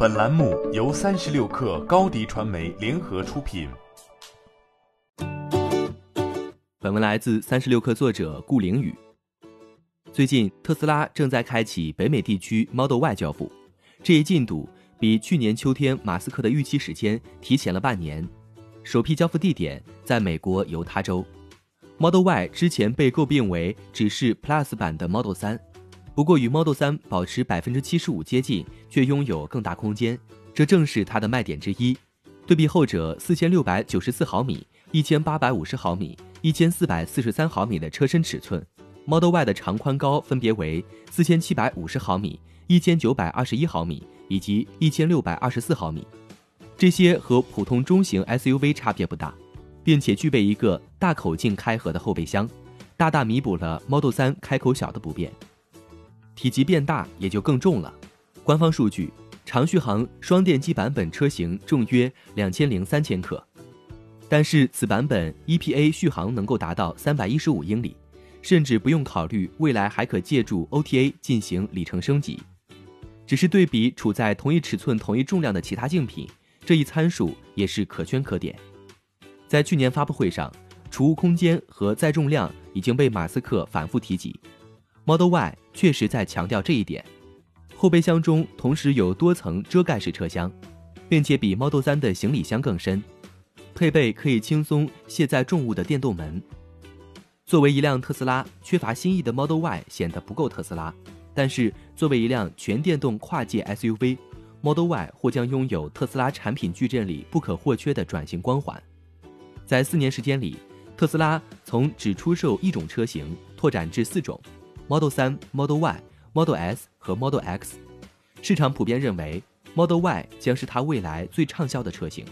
本栏目由三十六氪高低传媒联合出品。本文来自三十六氪作者顾凌宇。最近，特斯拉正在开启北美地区 Model Y 交付，这一进度比去年秋天马斯克的预期时间提前了半年。首批交付地点在美国犹他州。Model Y 之前被诟病为只是 Plus 版的 Model 3。不过与 Model 3保持百分之七十五接近，却拥有更大空间，这正是它的卖点之一。对比后者四千六百九十四毫米、一千八百五十毫米、一千四百四十三毫米的车身尺寸，Model Y 的长宽高分别为四千七百五十毫米、一千九百二十一毫米以及一千六百二十四毫米，这些和普通中型 SUV 差别不大，并且具备一个大口径开合的后备箱，大大弥补了 Model 3开口小的不便。体积变大也就更重了。官方数据，长续航双电机版本车型重约两千零三千克，但是此版本 EPA 续航能够达到三百一十五英里，甚至不用考虑未来还可借助 OTA 进行里程升级。只是对比处在同一尺寸、同一重量的其他竞品，这一参数也是可圈可点。在去年发布会上，储物空间和载重量已经被马斯克反复提及。Model Y 确实在强调这一点，后备箱中同时有多层遮盖式车厢，并且比 Model 3的行李箱更深，配备可以轻松卸载重物的电动门。作为一辆特斯拉，缺乏新意的 Model Y 显得不够特斯拉，但是作为一辆全电动跨界 SUV，Model Y 或将拥有特斯拉产品矩阵里不可或缺的转型光环。在四年时间里，特斯拉从只出售一种车型拓展至四种。Model 3、Model Y、Model S 和 Model X，市场普遍认为 Model Y 将是它未来最畅销的车型。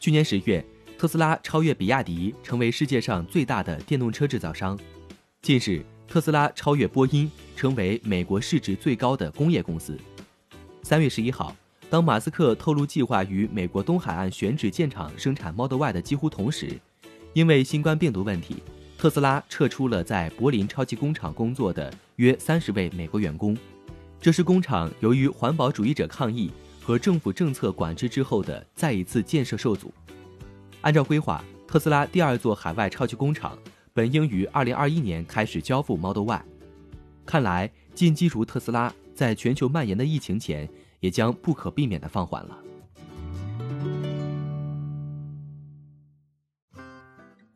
去年十月，特斯拉超越比亚迪，成为世界上最大的电动车制造商。近日，特斯拉超越波音，成为美国市值最高的工业公司。三月十一号，当马斯克透露计划于美国东海岸选址建厂生产 Model Y 的几乎同时，因为新冠病毒问题。特斯拉撤出了在柏林超级工厂工作的约三十位美国员工，这是工厂由于环保主义者抗议和政府政策管制之后的再一次建设受阻。按照规划，特斯拉第二座海外超级工厂本应于二零二一年开始交付 Model Y，看来进击如特斯拉在全球蔓延的疫情前，也将不可避免的放缓了。